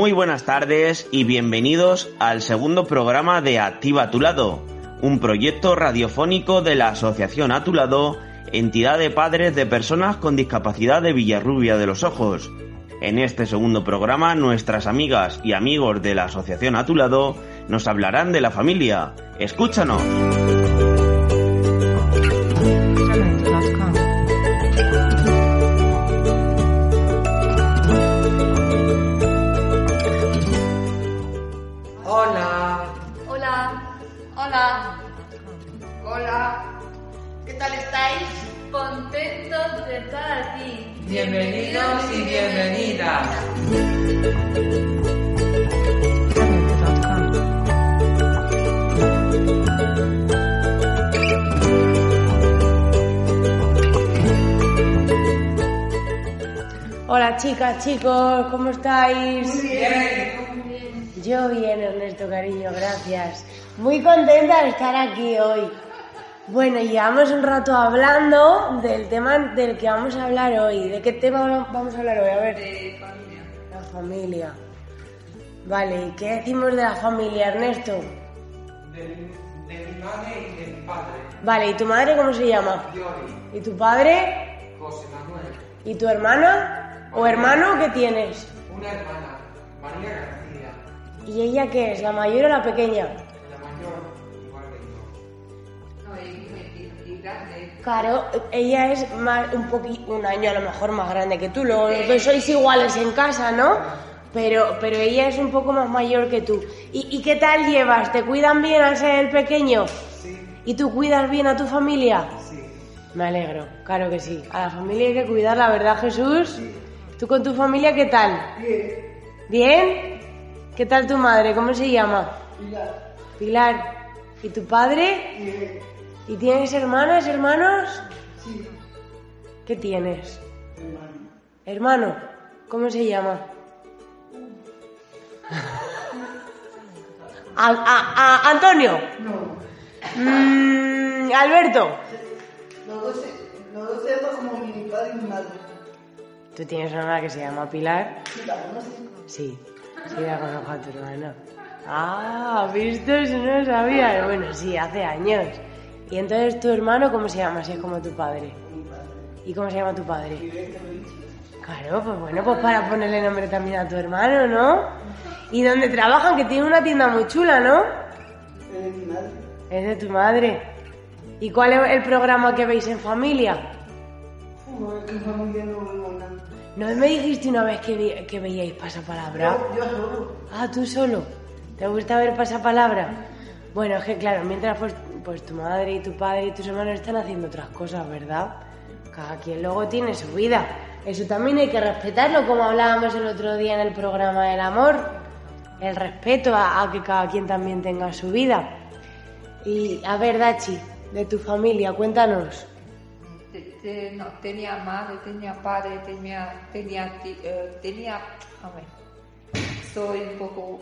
Muy buenas tardes y bienvenidos al segundo programa de Activa a tu lado, un proyecto radiofónico de la Asociación A tu lado, entidad de padres de personas con discapacidad de Villarrubia de los Ojos. En este segundo programa, nuestras amigas y amigos de la Asociación A tu lado nos hablarán de la familia. Escúchanos. Hola chicas, chicos, ¿cómo estáis? Bien. Yo bien, Ernesto, cariño, gracias. Muy contenta de estar aquí hoy. Bueno, llevamos un rato hablando del tema del que vamos a hablar hoy. ¿De qué tema vamos a hablar hoy? A ver. De familia. La familia. Vale, ¿y qué decimos de la familia, Ernesto? De, mi- de mi madre y de mi padre. Vale, ¿y tu madre cómo se llama? Yori. ¿Y tu padre? José Manuel. ¿Y tu hermana? ¿O hermano qué tienes? Una hermana. María García. ¿Y ella qué es? ¿La mayor o la pequeña? La mayor. Igual que yo. Claro, ella es más, un poqui- un año a lo mejor más grande que tú. Los dos sois iguales en casa, ¿no? Pero, pero ella es un poco más mayor que tú. ¿Y, y qué tal llevas? ¿Te cuidan bien al ser el pequeño? Sí. ¿Y tú cuidas bien a tu familia? Sí. Me alegro, claro que sí. A la familia hay que cuidar, la verdad, Jesús. ¿Tú con tu familia qué tal? Bien. ¿Bien? ¿Qué tal tu madre? ¿Cómo se llama? Pilar. Pilar. ¿Y tu padre? Bien. ¿Y tienes hermanas, hermanos? Sí. ¿Qué tienes? Hermano. Hermano, ¿cómo se llama? A, a- a- Antonio. No. Mm, Alberto. Los dos, los dos como mi padre y mi madre. ¿Tú tienes una hermana que se llama Pilar? Sí. Sí, la conozco a tu hermana. Ah, ¿visto? Eso no lo sabía. Bueno, sí, hace años. Y entonces tu hermano, ¿cómo se llama? Si es como tu padre. ¿Y cómo se llama tu padre? Claro, pues bueno, pues para ponerle nombre también a tu hermano, ¿no? ¿Y dónde trabajan? Que tiene una tienda muy chula, ¿no? Es de mi madre. Es de tu madre. ¿Y cuál es el programa que veis en familia? En familia no. ¿No me dijiste una vez que, vi- que veíais pasapalabra? Yo, yo solo. Ah, tú solo. ¿Te gusta ver pasapalabra? Bueno, es que claro, mientras pues, pues tu madre y tu padre y tus hermanos están haciendo otras cosas, ¿verdad? Cada quien luego tiene su vida. Eso también hay que respetarlo, como hablábamos el otro día en el programa del amor. El respeto a, a que cada quien también tenga su vida. Y a ver, Dachi, de tu familia, cuéntanos. Te- te- no, tenía madre, tenía padre, tenía, tenía, eh, tenía, a ver, soy un poco.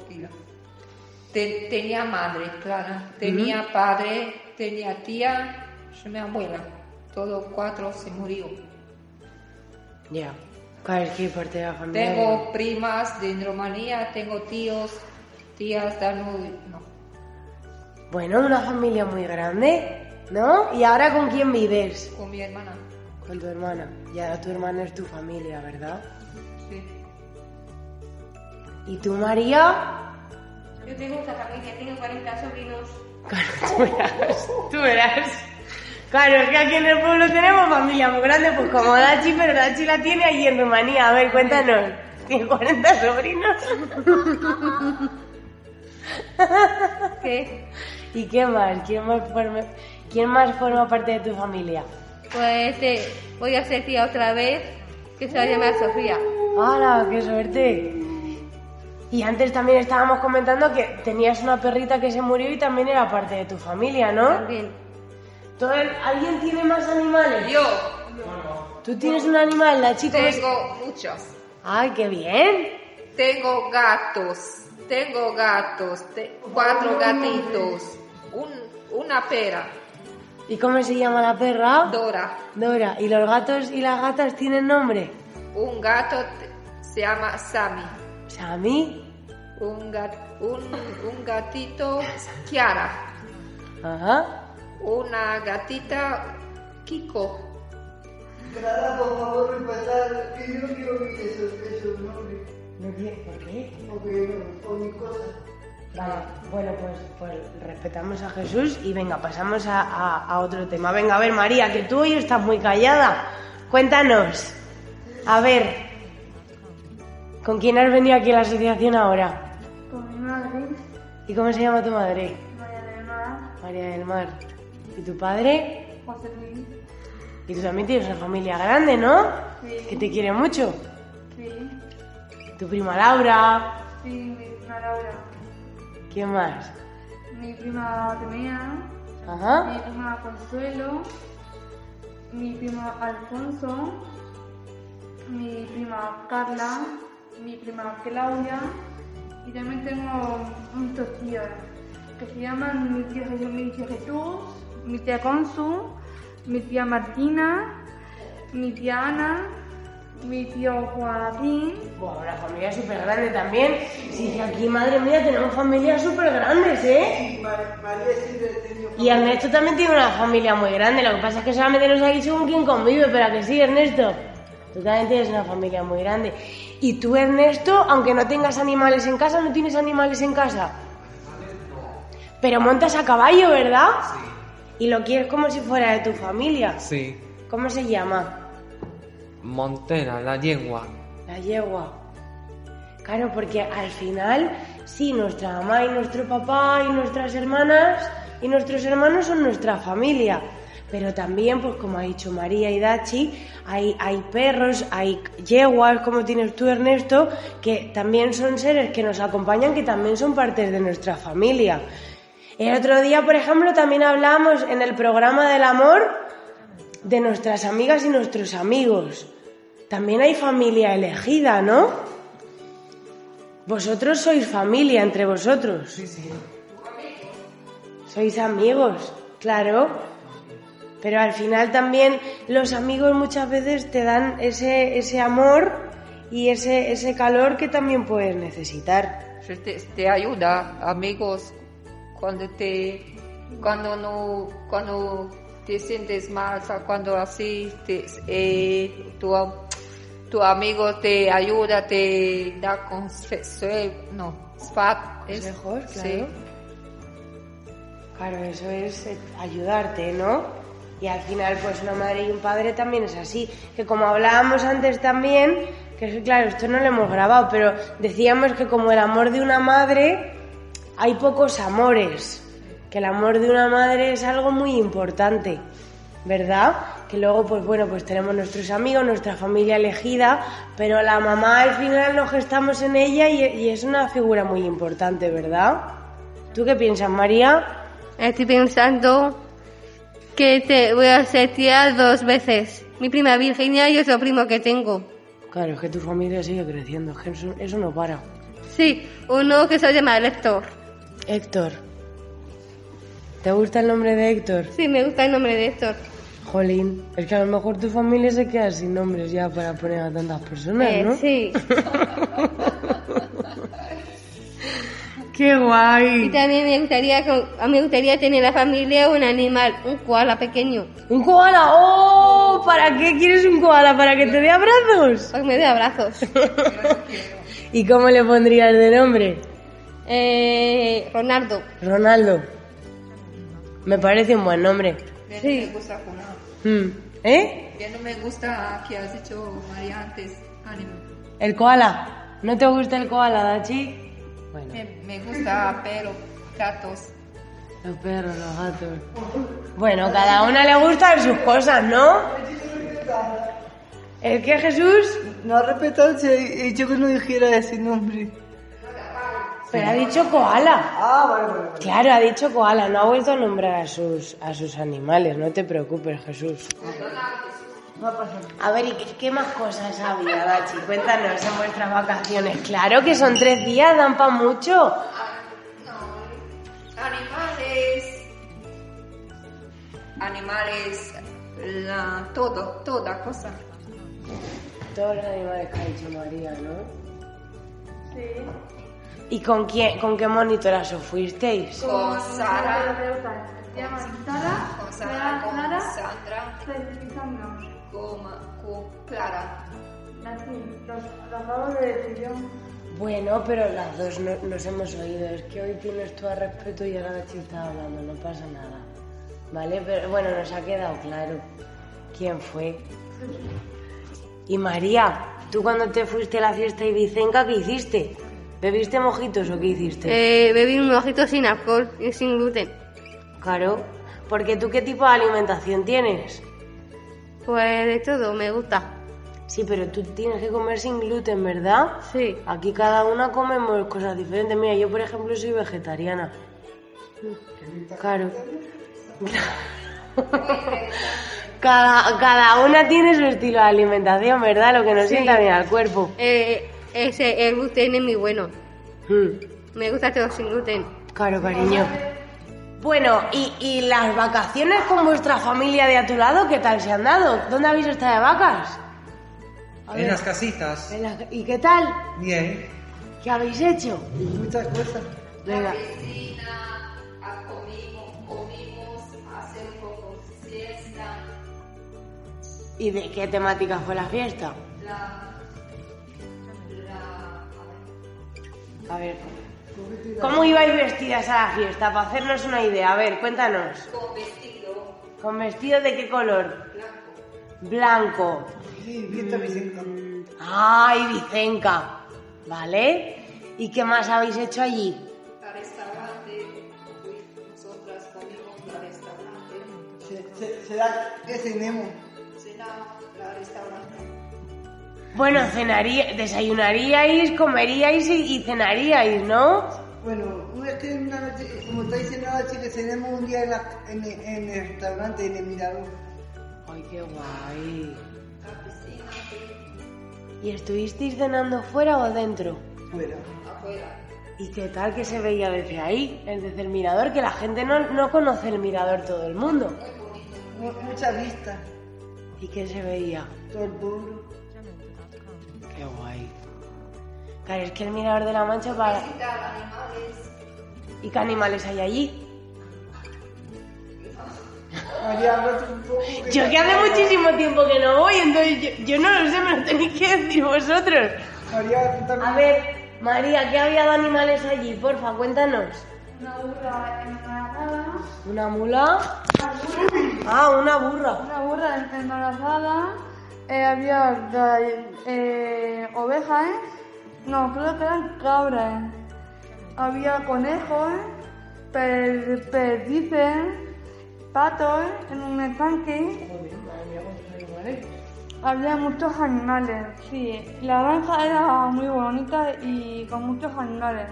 Te- tenía madre, claro, tenía padre, tenía tía, y mi abuela. Todos cuatro se murió. Ya. Es que parte de la familia. Tengo primas de Rumanía, tengo tíos, tías de no. Bueno, una familia muy grande, ¿no? ¿Y ahora con quién vives? Con mi hermana. Con tu hermana. Y ahora tu hermana es tu familia, ¿verdad? Sí. ¿Y tú, María? Yo tengo mucha familia, tengo 40 sobrinos. Claro, tú verás. Tú verás. Claro, es que aquí en el pueblo tenemos familia muy grande, pues como Dachi, pero Dachi la tiene allí en Rumanía. A ver, cuéntanos. ¿Tiene 40 sobrinos? ¿Qué? ¿Y qué más? ¿Quién más forma, quién más forma parte de tu familia? Pues eh, voy a ser tía otra vez, que se va a llamar Sofía. ¡Hala, qué suerte! Y antes también estábamos comentando que tenías una perrita que se murió y también era parte de tu familia, ¿no? También. Todo el- ¿Alguien tiene más animales? Yo ¿Tú tienes un animal, la chica? tengo muchos. ¡Ay, qué bien! Tengo gatos. Tengo gatos. te- cuatro gatitos. Un, una pera. ¿Y cómo se llama la perra? Dora. Dora. ¿Y los gatos y las gatas tienen nombre? Un gato se llama Sammy. ¿Sammy? Un, gat, un, un gatito Kiara. Ajá. Una gatita Kiko. Clara, por favor, empezar, que yo no quiero que eso, esos nombres, ¿No quiere- ¿Por qué? porque no, por mi cosa. Vale, bueno, pues, pues respetamos a Jesús y venga, pasamos a, a- a otro tema. Venga, a ver, María, que tú hoy estás muy callada. Cuéntanos. A ver, ¿con quién has venido aquí a la asociación ahora? Con mi madre, ¿Y cómo se llama tu madre? María del Mar, María del Mar. ¿Y tu padre? José Luis, Y tú también tienes una familia grande, ¿no? Sí. Que te quiere mucho. sí, Tu prima Laura. sí, mi prima Laura, ¿Quién más? mi prima Atenea, mi prima Consuelo, mi prima Alfonso, mi prima Carla, mi prima Claudia y también tengo muchos tíos que se llaman mi tía, Jesús- mi tía Jesús, mi tía Consu, mi tía Martina, mi tía Ana, mi tío Joaquín. Buah, una familia súper grande también. Sí, que aquí, madre mía, tenemos familias súper grandes, ¿eh? Y Mar- María siempre ha tenido Y Ernesto también tiene una familia muy grande. Lo que pasa es que solamente nos ha dicho con quién convive, pero ¿a que sí, Ernesto? Tú también tienes una familia muy grande. Y tú, Ernesto, aunque no tengas animales en casa, ¿no tienes animales en casa? Pero montas a caballo, ¿verdad? Sí. Y lo quieres como si fuera de tu familia. Sí, ¿Cómo se llama? Montena, la yegua. La yegua. Claro, porque al final, sí, nuestra mamá y nuestro papá y nuestras hermanas y nuestros hermanos son nuestra familia. Pero también, pues como ha dicho María y Dachi, hay, hay perros, hay yeguas, como tienes tú, Ernesto, que también son seres que nos acompañan, que también son partes de nuestra familia. El otro día, por ejemplo, también hablamos en el programa del amor de nuestras amigas y nuestros amigos. También hay familia elegida, ¿no? Vosotros sois familia entre vosotros. Sí, sí. Sois amigos, claro. Pero al final también los amigos muchas veces te dan ese, ese amor y ese, ese calor que también puedes necesitar. Te, te ayuda, amigos, cuando te, cuando no, cuando te sientes mal, cuando así, te, eh, tu, tu amigo te ayuda, te da consejo, no, spa- es- Consejos, sí. claro. Claro, eso es eh, ayudarte, ¿no? Y al final, pues una madre y un padre también es así. Que como hablábamos antes también, que es claro, esto no lo hemos grabado, pero decíamos que como el amor de una madre, hay pocos amores. Que el amor de una madre es algo muy importante, ¿verdad? Que luego, pues bueno, pues tenemos nuestros amigos, nuestra familia elegida, pero la mamá al final nos gestamos en ella y, y es una figura muy importante, ¿verdad? ¿Tú qué piensas, María? Estoy pensando que te voy a ser tía dos veces. Mi prima Virginia y otro primo que tengo. Claro, es que tu familia sigue creciendo, es que eso, eso no para. Sí, uno que se llama Héctor. Héctor. ¿Te gusta el nombre de Héctor? Sí, me gusta el nombre de Héctor. Jolín, es que a lo mejor tu familia se queda sin nombres ya para poner a tantas personas, Eh, ¿no? sí. ¡Qué Y guay! también me gustaría, con- a mí me gustaría tener la familia un animal, un koala pequeño, ¡Un koala! ¡Oh! ¿Para qué quieres un koala? ¿Para que te dé abrazos? para que me dé abrazos. ¿Y cómo le pondrías de nombre? Eh, Ronaldo. Ronaldo. Me parece un buen nombre. Sí. me gusta. ¿Eh? Ya no me gusta que has dicho María antes, ánimo. ¿El koala? ¿No te gusta el koala, Dachi? Bueno, Me, me gusta pero gatos. los perros, los gatos. Bueno, cada una le gustan sus cosas, ¿no? Es que Jesús... No ha respetado, se ha dicho que no dijera ese nombre. Pero ha dicho koala. Ah, vale, vale. vale. Claro, ha dicho koala, no ha vuelto a nombrar a sus, a sus animales, no te preocupes, Jesús. No. A ver, ¿y qué, qué más cosas había, Dachi? Cuéntanos en vuestras vacaciones. Claro que son tres días, dan para mucho. Animales. Animales. La, todo, toda cosa. Todos los animales que ha dicho María, ¿no? Sí. ¿Y con quién, con qué monitoras os fuisteis? Con Sara. Sara, Con Sara, con Clara, Sandra, con, con Clara. Así, los, los acabo de decir yo. Bueno, pero las dos no, nos hemos oído. Es que hoy tienes todo el respeto y ahora Dachi está hablando, no pasa nada. ¿Vale? Pero bueno, nos ha quedado claro quién fue. Y María, ¿tú cuando te fuiste a la fiesta ibicenca, qué hiciste? ¿Bebiste mojitos o qué hiciste? Eh, bebí un mojito sin alcohol y sin gluten. Claro, porque tú qué tipo de alimentación tienes. Pues de todo, me gusta. Sí, pero tú tienes que comer sin gluten, ¿verdad? Sí. Aquí cada una comemos cosas diferentes. Mira, yo por ejemplo soy vegetariana. Claro. cada, cada una tiene su estilo de alimentación, ¿verdad? Lo que nos Sí. sienta bien al cuerpo. Eh, ese, el gluten es muy bueno. Mm, Me gusta todo sin gluten. Claro, cariño. Bueno, ¿y, y las vacaciones con vuestra familia de a tu lado qué tal se han dado? ¿Dónde habéis estado de vacas? A En ver, las casitas. en la- ¿Y qué tal? Bien. ¿Qué habéis hecho? Muchas cosas. Venga. ¿Y de qué temática fue la fiesta? La, A ver. ¿Cómo ibais vestidas a la fiesta? Para hacernos una idea. A ver, cuéntanos. con vestido ¿Con vestido de qué color? blanco. Blanco. Sí, Vicenta. ¡Ay, Vicenca! ¿Vale? ¿Y qué más habéis hecho allí? Al restaurante, nosotras comimos al restaurante. Se, se, será que cenemos. Cena al restaurante. Bueno, cenaría, desayunaríais, comeríais y, y cenaríais, ¿no? Bueno, una que una noche, como está diciendo la chica, cenemos un día en, la- en, el- en el restaurante, en el Mirador. ¡Ay, qué guay! ¿Y estuvisteis cenando fuera o dentro? Fuera. afuera. ¿Y qué tal que se veía desde ahí, el desde el mirador? Que la gente no, no conoce el mirador todo el mundo. Mu- Mucha vista. ¿Y qué se veía? Todo el pueblo. Claro, es que el mirador de la Mancha para... Animales. ¿Y qué animales hay allí? María, Yo que hace muchísimo tiempo que no voy, entonces yo, yo no lo sé, me lo tenéis que decir vosotros. María, tú también. A ver, María, ¿qué había de animales allí? Porfa, cuéntanos. Una burra embarazada. ¿Una mula? Ah, una burra. Una burra em- embarazada. Eh, había eh, ovejas. No, creo que eran cabras. Había conejos, per, perdices, patos en un estanque. Había muchos animales, sí. La granja era muy bonita y con muchos animales.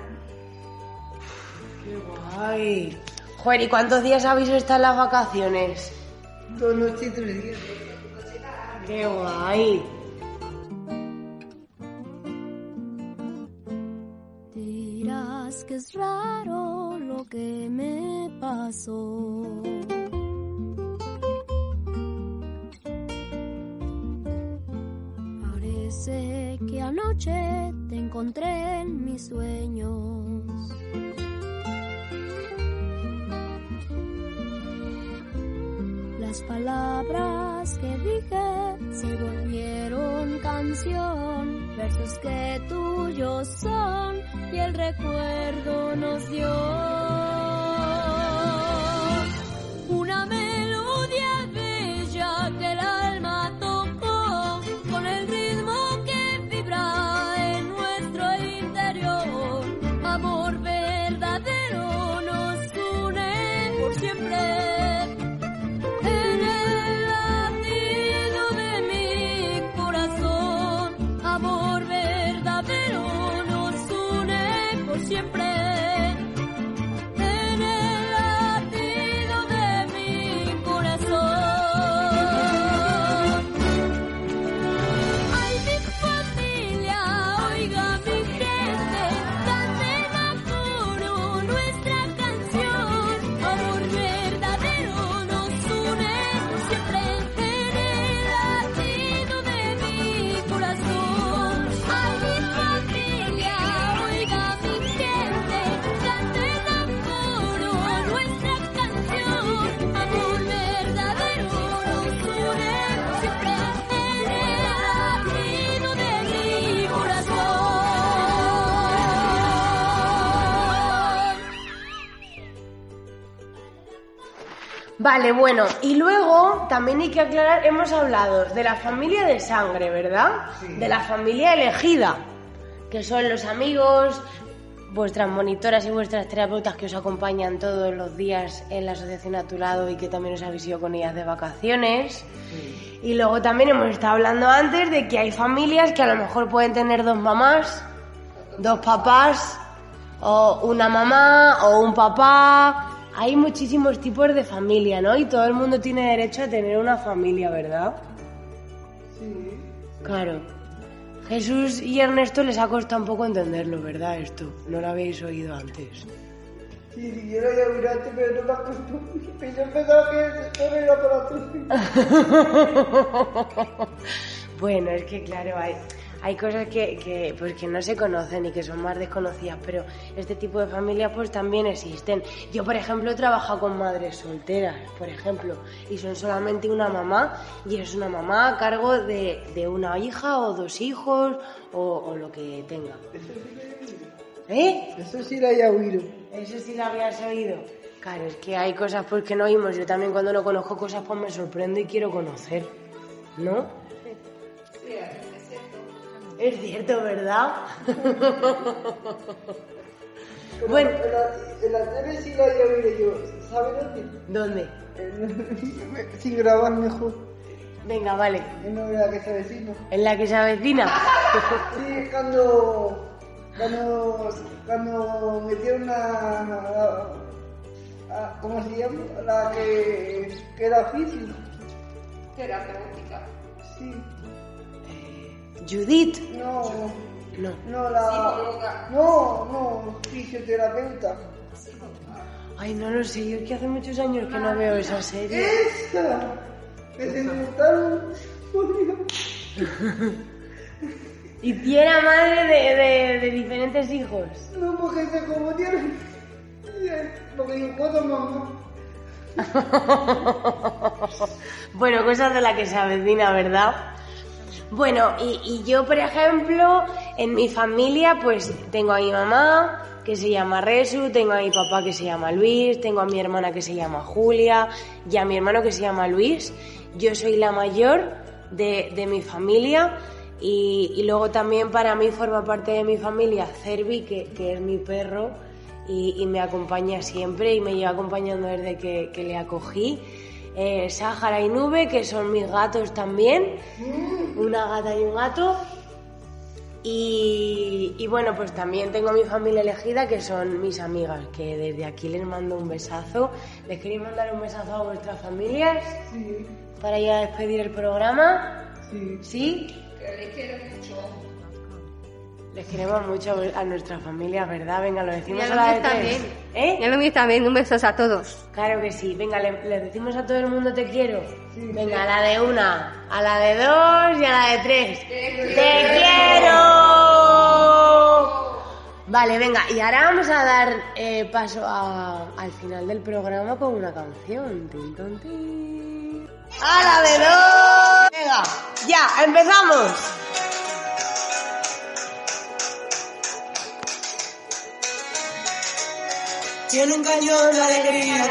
Qué guay. Joder, ¿y cuántos días habéis estado en las vacaciones? Dos noches y tres días. Qué guay. Que es raro lo que me pasó. Parece que anoche te encontré en mis sueños. Las palabras que dije se volvieron canción, versos que tuyos son y el recuerdo nos dio Vale, bueno, y luego también hay que aclarar, hemos hablado de la familia de sangre, ¿verdad? De la familia elegida, que son los amigos, vuestras monitoras y vuestras terapeutas que os acompañan todos los días en la asociación a tu lado y que también os habéis ido con ellas de vacaciones. Y luego también hemos estado hablando antes de que hay familias que a lo mejor pueden tener dos mamás, dos papás, o una mamá, o un papá. Hay muchísimos tipos de familia, ¿no? Y todo el mundo tiene derecho a tener una familia, ¿verdad? Sí. Claro. Jesús y Ernesto les ha costado un poco entenderlo, ¿verdad? Esto. No lo habéis oído antes. Sí, sí, yo lo había oído antes, pero no me acostumbré. Yo pensaba que esto era para tú. bueno, es que claro, hay, hay cosas que, que, pues, que no se conocen y que son más desconocidas, pero este tipo de familias pues también existen. Yo, por ejemplo, he trabajado con madres solteras, por ejemplo, y son solamente una mamá, y es una mamá a cargo de, de una hija o dos hijos o, o lo que tenga. ¿Eh? Eso sí lo había oído. Eso sí lo habías oído. Claro, es que hay cosas pues que no oímos. Yo también cuando no conozco cosas pues me sorprendo y quiero conocer. ¿No? Es cierto, ¿verdad? bueno, En la, en la tele sí lo había oído yo. ¿Sabes dónde? ¿dónde? Sin grabar mejor. Venga, vale. En la que se vecino. ¿En la que se avecina? Sí, es cuando. Cuando. Cuando metieron a. a- a- ¿Cómo se llama? La que. que era física. Terapéutica. Sí. Judith. No. No. No, la. No, no, fisioterapeuta. Ay, no lo sé. Yo es que hace muchos años que no veo esa serie. ¡Esa! Que se inventaron. Y tiene madre de, de- de diferentes hijos. No, porque se confundieron. Porque yo puedo mamá. bueno, cosas de las que se avecina, ¿verdad? Bueno, y, yo, por ejemplo, en mi familia, pues tengo a mi mamá, que se llama Resu, tengo a mi papá que se llama Luis, tengo a mi hermana que se llama Julia y a mi hermano que se llama Luis. Yo soy la mayor de, mi familia y, luego también para mí forma parte de mi familia Cervi, que, es mi perro y, y me acompaña siempre y me lleva acompañando desde que, que le acogí. Eh, Sáhara y Nube, que son mis gatos también, una gata y un gato. Y, y bueno, pues también tengo mi familia elegida, que son mis amigas, que desde aquí les mando un besazo. ¿Les queréis mandar un besazo a vuestras familias? Sí, Para ya despedir el programa. sí. ¿Sí? Que le quiero mucho. Les queremos mucho a nuestra familia, ¿verdad? Venga, lo decimos Y a la de míos tres. también. ¿Eh? Y a también, un beso a todos. Claro que sí. Venga, le, le decimos a todo el mundo te quiero. Venga, a la de una, a la de dos y a la de tres. ¡Te, quiero! Vale, venga, y ahora vamos a dar eh, paso a- al final del programa con una canción. Tin, ton, tin. ¡A la de dos! Venga, ya, empezamos. Tiene un cañón de alegría.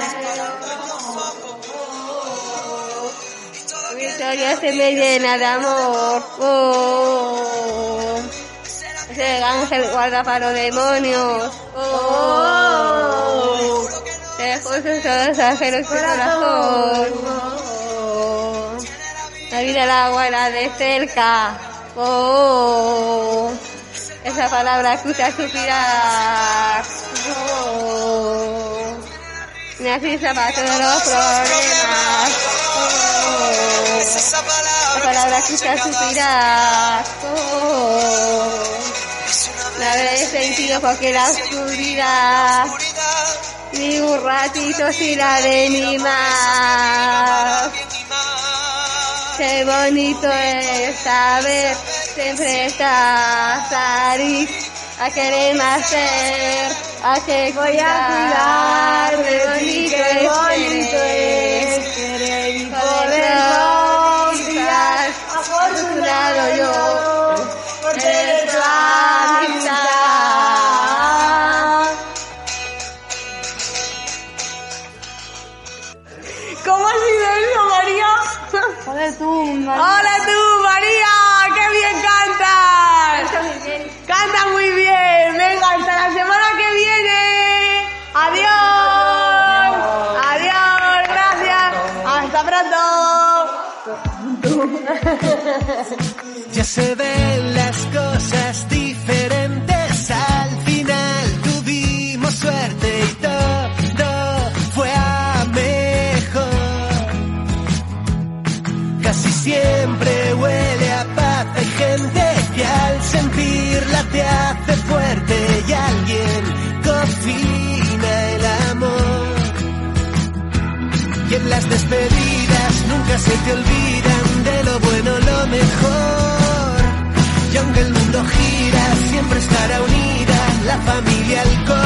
Mi historia se me llena de amor. Oh. Ese ángel guarda para los demonios. Oh. Te juro los ángeles su corazón. La vida, la de cerca. Oh. Esa palabra escucha suspirar. Oh. Me asista para todos los problemas. Oh. La palabra escucha suspirar. Oh. La he sentido porque la oscuridad ni un ratito sin la de mi mar. Qué bonito es saber siempre estar ahí, a querer nacer, a que voy a cuidar, qué bonito, qué bonito es querer y poderlo olvidar, afortunado yo, por tener tu amistad. ¿Cómo ha sido eso, María? Joder, tú, María. ¡Hola! Ya se ven las cosas diferentes. Al final tuvimos suerte y todo fue a mejor. Casi siempre huele a paz. Hay gente que al sentirla te hace fuerte y alguien cocina el amor. Y en las despedidas nunca se te olvidan mejor. Y aunque el mundo gira, siempre estará unida la familia, corazón.